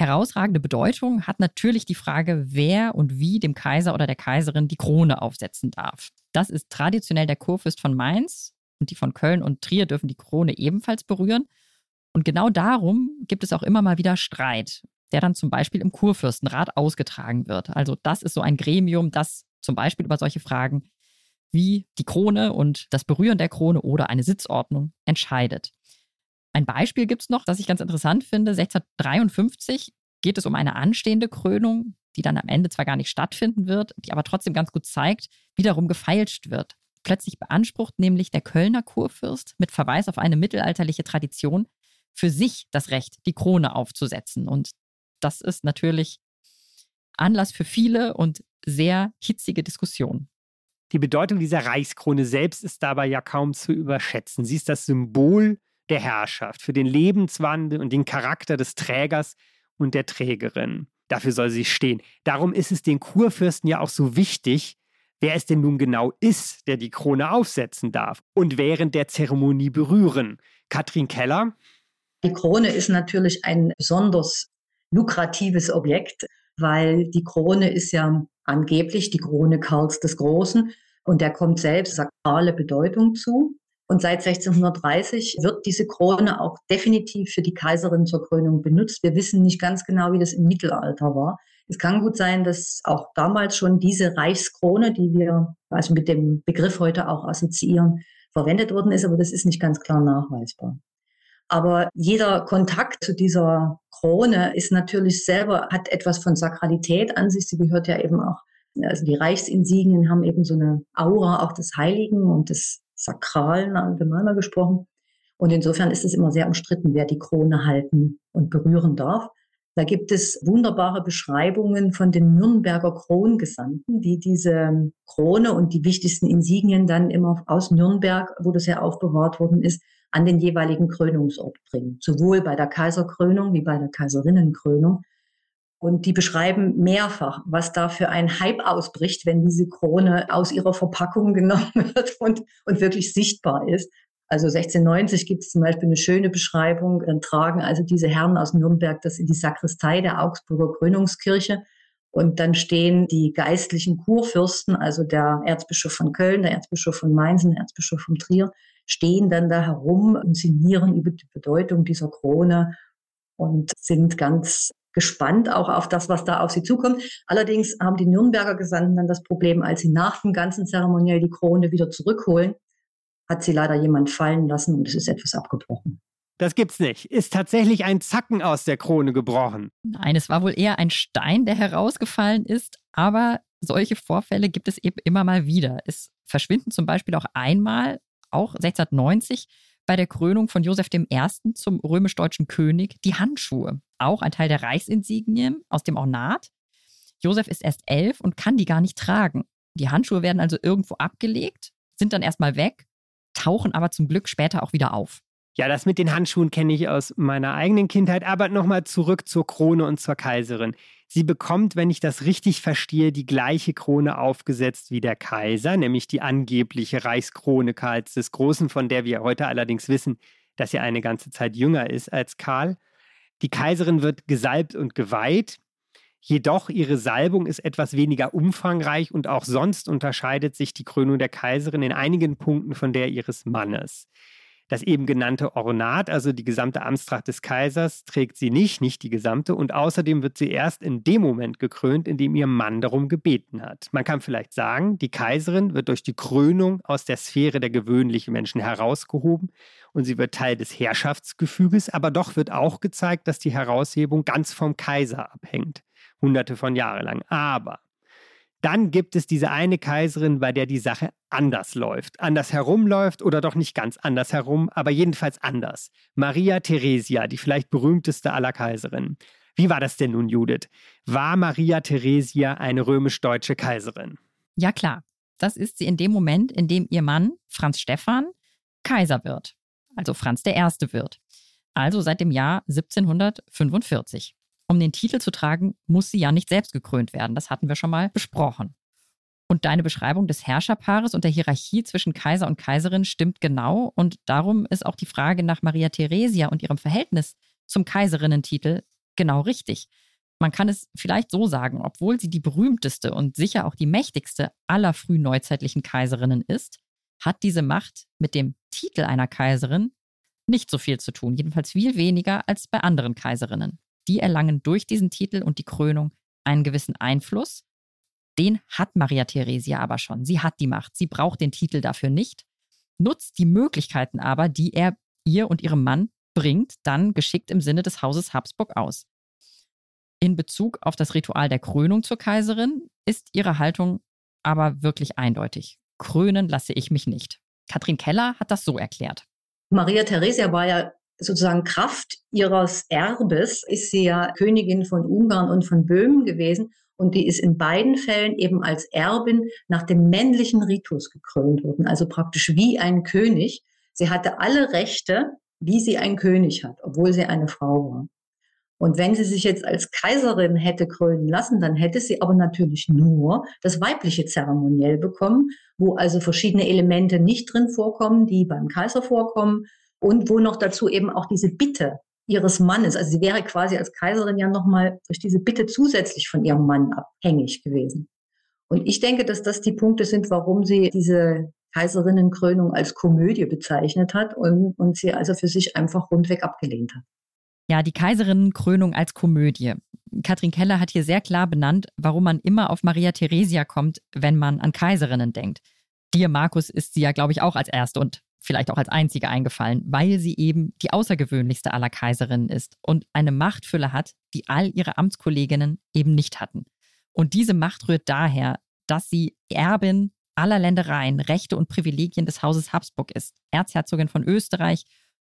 Herausragende Bedeutung hat natürlich die Frage, wer und wie dem Kaiser oder der Kaiserin die Krone aufsetzen darf. Das ist traditionell der Kurfürst von Mainz und die von Köln und Trier dürfen die Krone ebenfalls berühren. Und genau darum gibt es auch immer mal wieder Streit, der dann zum Beispiel im Kurfürstenrat ausgetragen wird. Also das ist so ein Gremium, das zum Beispiel über solche Fragen wie die Krone und das Berühren der Krone oder eine Sitzordnung entscheidet. Ein Beispiel gibt es noch, das ich ganz interessant finde. 1653 geht es um eine anstehende Krönung, die dann am Ende zwar gar nicht stattfinden wird, die aber trotzdem ganz gut zeigt, wie darum gefeilscht wird. Plötzlich beansprucht nämlich der Kölner Kurfürst mit Verweis auf eine mittelalterliche Tradition für sich das Recht, die Krone aufzusetzen. Und das ist natürlich Anlass für viele und sehr hitzige Diskussionen. Die Bedeutung dieser Reichskrone selbst ist dabei ja kaum zu überschätzen. Sie ist das Symbol der Herrschaft, für den Lebenswandel und den Charakter des Trägers und der Trägerin. Dafür soll sie stehen. Darum ist es den Kurfürsten ja auch so wichtig, wer es denn nun genau ist, der die Krone aufsetzen darf und während der Zeremonie berühren. Katrin Keller. Die Krone ist natürlich ein besonders lukratives Objekt, weil die Krone ist ja angeblich die Krone Karls des Großen und der kommt selbst sakrale Bedeutung zu. Und seit 1630 wird diese Krone auch definitiv für die Kaiserin zur Krönung benutzt. Wir wissen nicht ganz genau, wie das im Mittelalter war. Es kann gut sein, dass auch damals schon diese Reichskrone, die wir also mit dem Begriff heute auch assoziieren, verwendet worden ist, aber das ist nicht ganz klar nachweisbar. Aber jeder Kontakt zu dieser Krone ist natürlich selber, hat etwas von Sakralität an sich. Sie gehört ja eben auch, also die Reichsinsignien haben eben so eine Aura auch des Heiligen und des Sakralen allgemeiner gesprochen. Und insofern ist es immer sehr umstritten, wer die Krone halten und berühren darf. Da gibt es wunderbare Beschreibungen von den Nürnberger Krongesandten, die diese Krone und die wichtigsten Insignien dann immer aus Nürnberg, wo das ja aufbewahrt worden ist, an den jeweiligen Krönungsort bringen. Sowohl bei der Kaiserkrönung wie bei der Kaiserinnenkrönung. Und die beschreiben mehrfach, was da für ein Hype ausbricht, wenn diese Krone aus ihrer Verpackung genommen wird und, und wirklich sichtbar ist. Also 1690 gibt es zum Beispiel eine schöne Beschreibung. Dann tragen also diese Herren aus Nürnberg das in die Sakristei der Augsburger Krönungskirche. Und dann stehen die geistlichen Kurfürsten, also der Erzbischof von Köln, der Erzbischof von Mainz, der Erzbischof von Trier, stehen dann da herum und sinnieren über die Bedeutung dieser Krone und sind ganz gespannt auch auf das, was da auf sie zukommt. Allerdings haben die Nürnberger Gesandten dann das Problem, als sie nach dem ganzen Zeremoniell die Krone wieder zurückholen, hat sie leider jemand fallen lassen und es ist etwas abgebrochen. Das gibt's nicht. Ist tatsächlich ein Zacken aus der Krone gebrochen. Nein, es war wohl eher ein Stein, der herausgefallen ist, aber solche Vorfälle gibt es eben immer mal wieder. Es verschwinden zum Beispiel auch einmal, auch 1690, bei der Krönung von Josef I. zum römisch-deutschen König die Handschuhe. Auch ein Teil der Reichsinsignien aus dem Ornat. Josef ist erst elf und kann die gar nicht tragen. Die Handschuhe werden also irgendwo abgelegt, sind dann erstmal weg, tauchen aber zum Glück später auch wieder auf. Ja, das mit den Handschuhen kenne ich aus meiner eigenen Kindheit, aber nochmal zurück zur Krone und zur Kaiserin. Sie bekommt, wenn ich das richtig verstehe, die gleiche Krone aufgesetzt wie der Kaiser, nämlich die angebliche Reichskrone Karls des Großen, von der wir heute allerdings wissen, dass er eine ganze Zeit jünger ist als Karl. Die Kaiserin wird gesalbt und geweiht. Jedoch ihre Salbung ist etwas weniger umfangreich und auch sonst unterscheidet sich die Krönung der Kaiserin in einigen Punkten von der ihres Mannes. Das eben genannte Ornat, also die gesamte Amtstracht des Kaisers, trägt sie nicht, nicht die gesamte. Und außerdem wird sie erst in dem Moment gekrönt, in dem ihr Mann darum gebeten hat. Man kann vielleicht sagen, die Kaiserin wird durch die Krönung aus der Sphäre der gewöhnlichen Menschen herausgehoben und sie wird Teil des Herrschaftsgefüges, aber doch wird auch gezeigt, dass die Heraushebung ganz vom Kaiser abhängt, hunderte von Jahren lang. Aber dann gibt es diese eine Kaiserin, bei der die Sache anders läuft. Anders herumläuft oder doch nicht ganz anders herum, aber jedenfalls anders. Maria Theresia, die vielleicht berühmteste aller Kaiserinnen. Wie war das denn nun, Judith? War Maria Theresia eine römisch-deutsche Kaiserin? Ja, klar. Das ist sie in dem Moment, in dem ihr Mann, Franz Stephan, Kaiser wird. Also Franz I. wird. Also seit dem Jahr 1745. Um den Titel zu tragen, muss sie ja nicht selbst gekrönt werden. Das hatten wir schon mal besprochen. Und deine Beschreibung des Herrscherpaares und der Hierarchie zwischen Kaiser und Kaiserin stimmt genau. Und darum ist auch die Frage nach Maria Theresia und ihrem Verhältnis zum Kaiserinnentitel genau richtig. Man kann es vielleicht so sagen, obwohl sie die berühmteste und sicher auch die mächtigste aller frühneuzeitlichen Kaiserinnen ist, hat diese Macht mit dem Titel einer Kaiserin nicht so viel zu tun, jedenfalls viel weniger als bei anderen Kaiserinnen die erlangen durch diesen Titel und die Krönung einen gewissen Einfluss. Den hat Maria Theresia aber schon. Sie hat die Macht. Sie braucht den Titel dafür nicht, nutzt die Möglichkeiten aber, die er ihr und ihrem Mann bringt, dann geschickt im Sinne des Hauses Habsburg aus. In Bezug auf das Ritual der Krönung zur Kaiserin ist ihre Haltung aber wirklich eindeutig. Krönen lasse ich mich nicht. Katrin Keller hat das so erklärt. Maria Theresia war ja sozusagen Kraft ihres Erbes ist sie ja Königin von Ungarn und von Böhmen gewesen. Und die ist in beiden Fällen eben als Erbin nach dem männlichen Ritus gekrönt worden, also praktisch wie ein König. Sie hatte alle Rechte, wie sie ein König hat, obwohl sie eine Frau war. Und wenn sie sich jetzt als Kaiserin hätte krönen lassen, dann hätte sie aber natürlich nur das weibliche Zeremoniell bekommen, wo also verschiedene Elemente nicht drin vorkommen, die beim Kaiser vorkommen und wo noch dazu eben auch diese Bitte ihres Mannes, also sie wäre quasi als Kaiserin ja nochmal durch diese Bitte zusätzlich von ihrem Mann abhängig gewesen. Und ich denke, dass das die Punkte sind, warum sie diese Kaiserinnenkrönung als Komödie bezeichnet hat und, und sie also für sich einfach rundweg abgelehnt hat. Ja, die Kaiserinnenkrönung als Komödie. Katrin Keller hat hier sehr klar benannt, warum man immer auf Maria Theresia kommt, wenn man an Kaiserinnen denkt. Dir, Markus, ist sie ja, glaube ich, auch als erste und vielleicht auch als einzige eingefallen, weil sie eben die außergewöhnlichste aller Kaiserinnen ist und eine Machtfülle hat, die all ihre Amtskolleginnen eben nicht hatten. Und diese Macht rührt daher, dass sie Erbin aller Ländereien, Rechte und Privilegien des Hauses Habsburg ist, Erzherzogin von Österreich,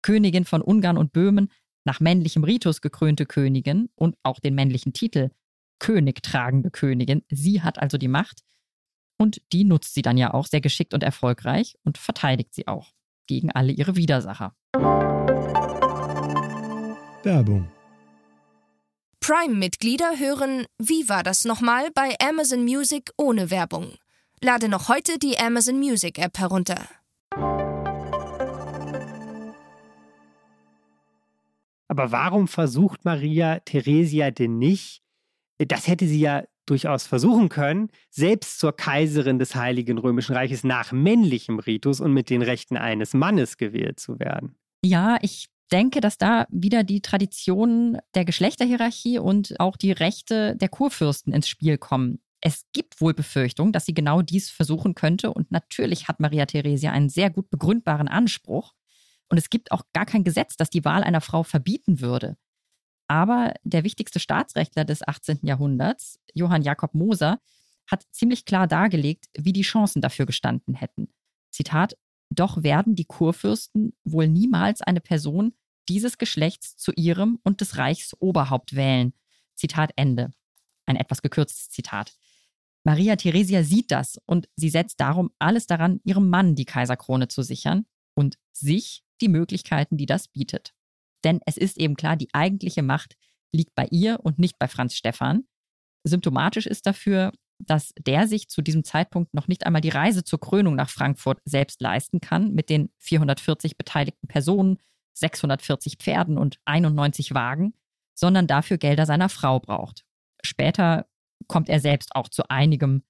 Königin von Ungarn und Böhmen, nach männlichem Ritus gekrönte Königin und auch den männlichen Titel König tragende Königin. Sie hat also die Macht und die nutzt sie dann ja auch sehr geschickt und erfolgreich und verteidigt sie auch gegen alle ihre Widersacher. Werbung. Prime-Mitglieder hören Wie war das nochmal bei Amazon Music ohne Werbung. Lade noch heute die Amazon Music App herunter. Aber warum versucht Maria Theresia denn nicht? Das hätte sie ja durchaus versuchen können, selbst zur Kaiserin des Heiligen Römischen Reiches nach männlichem Ritus und mit den Rechten eines Mannes gewählt zu werden. Ja, ich denke, dass da wieder die Traditionen der Geschlechterhierarchie und auch die Rechte der Kurfürsten ins Spiel kommen. Es gibt wohl Befürchtungen, dass sie genau dies versuchen könnte. Und natürlich hat Maria Theresia einen sehr gut begründbaren Anspruch. Und es gibt auch gar kein Gesetz, das die Wahl einer Frau verbieten würde. Aber der wichtigste Staatsrechtler des 18. Jahrhunderts, Johann Jakob Moser, hat ziemlich klar dargelegt, wie die Chancen dafür gestanden hätten. Zitat: Doch werden die Kurfürsten wohl niemals eine Person dieses Geschlechts zu ihrem und des Reichs Oberhaupt wählen. Zitat Ende. Ein etwas gekürztes Zitat. Maria Theresia sieht das und sie setzt darum alles daran, ihrem Mann die Kaiserkrone zu sichern und sich die Möglichkeiten, die das bietet. Denn es ist eben klar, die eigentliche Macht liegt bei ihr und nicht bei Franz Stephan. Symptomatisch ist dafür, dass der sich zu diesem Zeitpunkt noch nicht einmal die Reise zur Krönung nach Frankfurt selbst leisten kann, mit den 440 beteiligten Personen, 640 Pferden und 91 Wagen, sondern dafür Gelder seiner Frau braucht. Später kommt er selbst auch zu einigem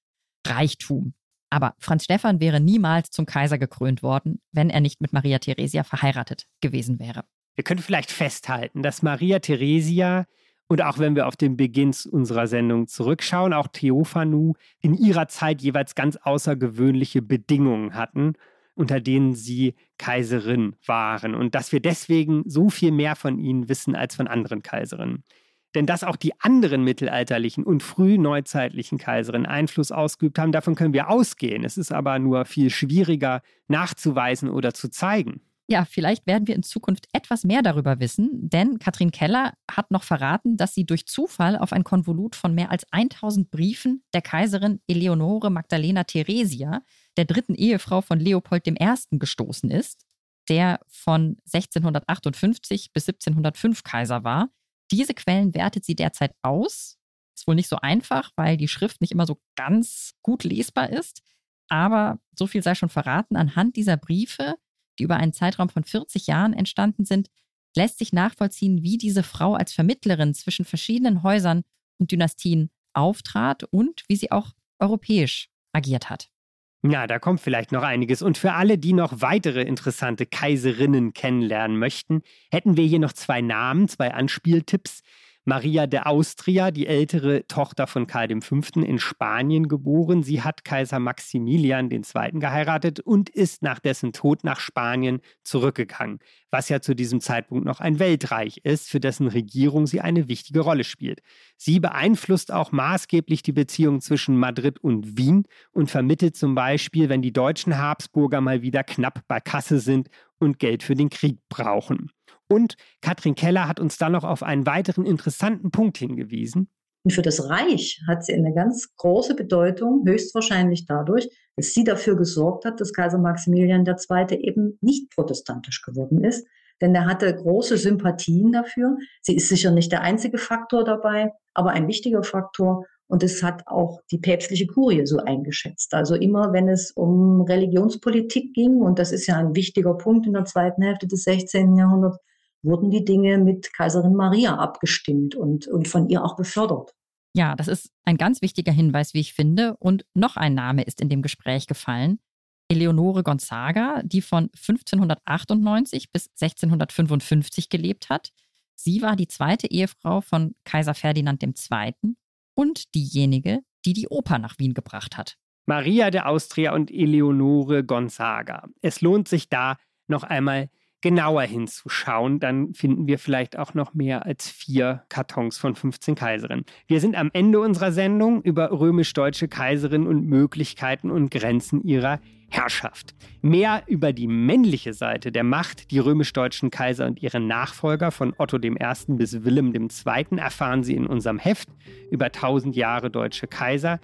Reichtum. Aber Franz Stephan wäre niemals zum Kaiser gekrönt worden, wenn er nicht mit Maria Theresia verheiratet gewesen wäre. Wir können vielleicht festhalten, dass Maria Theresia und auch wenn wir auf den Beginn unserer Sendung zurückschauen, auch Theophanu in ihrer Zeit jeweils ganz außergewöhnliche Bedingungen hatten, unter denen sie Kaiserin waren. Und dass wir deswegen so viel mehr von ihnen wissen als von anderen Kaiserinnen. Denn dass auch die anderen mittelalterlichen und frühneuzeitlichen Kaiserinnen Einfluss ausgeübt haben, davon können wir ausgehen. Es ist aber nur viel schwieriger nachzuweisen oder zu zeigen. Ja, vielleicht werden wir in Zukunft etwas mehr darüber wissen, denn Katrin Keller hat noch verraten, dass sie durch Zufall auf ein Konvolut von mehr als 1000 Briefen der Kaiserin Eleonore Magdalena Theresia, der dritten Ehefrau von Leopold I. gestoßen ist, der von 1658 bis 1705 Kaiser war. Diese Quellen wertet sie derzeit aus. Ist wohl nicht so einfach, weil die Schrift nicht immer so ganz gut lesbar ist. Aber so viel sei schon verraten, anhand dieser Briefe die über einen Zeitraum von 40 Jahren entstanden sind, lässt sich nachvollziehen, wie diese Frau als Vermittlerin zwischen verschiedenen Häusern und Dynastien auftrat und wie sie auch europäisch agiert hat. Ja, da kommt vielleicht noch einiges. Und für alle, die noch weitere interessante Kaiserinnen kennenlernen möchten, hätten wir hier noch zwei Namen, zwei Anspieltipps. Maria de Austria, die ältere Tochter von Karl V. in Spanien geboren. Sie hat Kaiser Maximilian II. geheiratet und ist nach dessen Tod nach Spanien zurückgegangen, was ja zu diesem Zeitpunkt noch ein Weltreich ist, für dessen Regierung sie eine wichtige Rolle spielt. Sie beeinflusst auch maßgeblich die Beziehung zwischen Madrid und Wien und vermittelt zum Beispiel, wenn die deutschen Habsburger mal wieder knapp bei Kasse sind und Geld für den Krieg brauchen. Und Katrin Keller hat uns dann noch auf einen weiteren interessanten Punkt hingewiesen. Für das Reich hat sie eine ganz große Bedeutung, höchstwahrscheinlich dadurch, dass sie dafür gesorgt hat, dass Kaiser Maximilian II. eben nicht protestantisch geworden ist. Denn er hatte große Sympathien dafür. Sie ist sicher nicht der einzige Faktor dabei, aber ein wichtiger Faktor. Und es hat auch die päpstliche Kurie so eingeschätzt. Also immer, wenn es um Religionspolitik ging, und das ist ja ein wichtiger Punkt in der zweiten Hälfte des 16. Jahrhunderts, wurden die Dinge mit Kaiserin Maria abgestimmt und, und von ihr auch befördert. Ja, das ist ein ganz wichtiger Hinweis, wie ich finde. Und noch ein Name ist in dem Gespräch gefallen. Eleonore Gonzaga, die von 1598 bis 1655 gelebt hat. Sie war die zweite Ehefrau von Kaiser Ferdinand II. und diejenige, die die Oper nach Wien gebracht hat. Maria de Austria und Eleonore Gonzaga. Es lohnt sich da noch einmal genauer hinzuschauen, dann finden wir vielleicht auch noch mehr als vier Kartons von 15 Kaiserinnen. Wir sind am Ende unserer Sendung über römisch-deutsche Kaiserinnen und Möglichkeiten und Grenzen ihrer Herrschaft. Mehr über die männliche Seite der Macht, die römisch-deutschen Kaiser und ihre Nachfolger von Otto I. bis Wilhelm II. erfahren Sie in unserem Heft über 1000 Jahre deutsche Kaiser.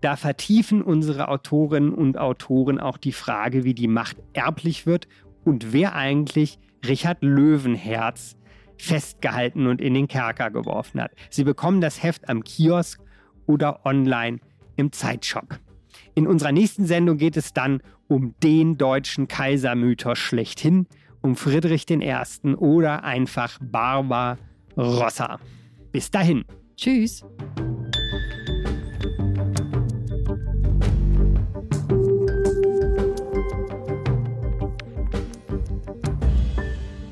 Da vertiefen unsere Autorinnen und Autoren auch die Frage, wie die Macht erblich wird und wer eigentlich Richard Löwenherz festgehalten und in den Kerker geworfen hat. Sie bekommen das Heft am Kiosk oder online im Zeitshop. In unserer nächsten Sendung geht es dann um den deutschen Kaisermythos schlechthin, um Friedrich I. oder einfach Barbarossa. Bis dahin. Tschüss.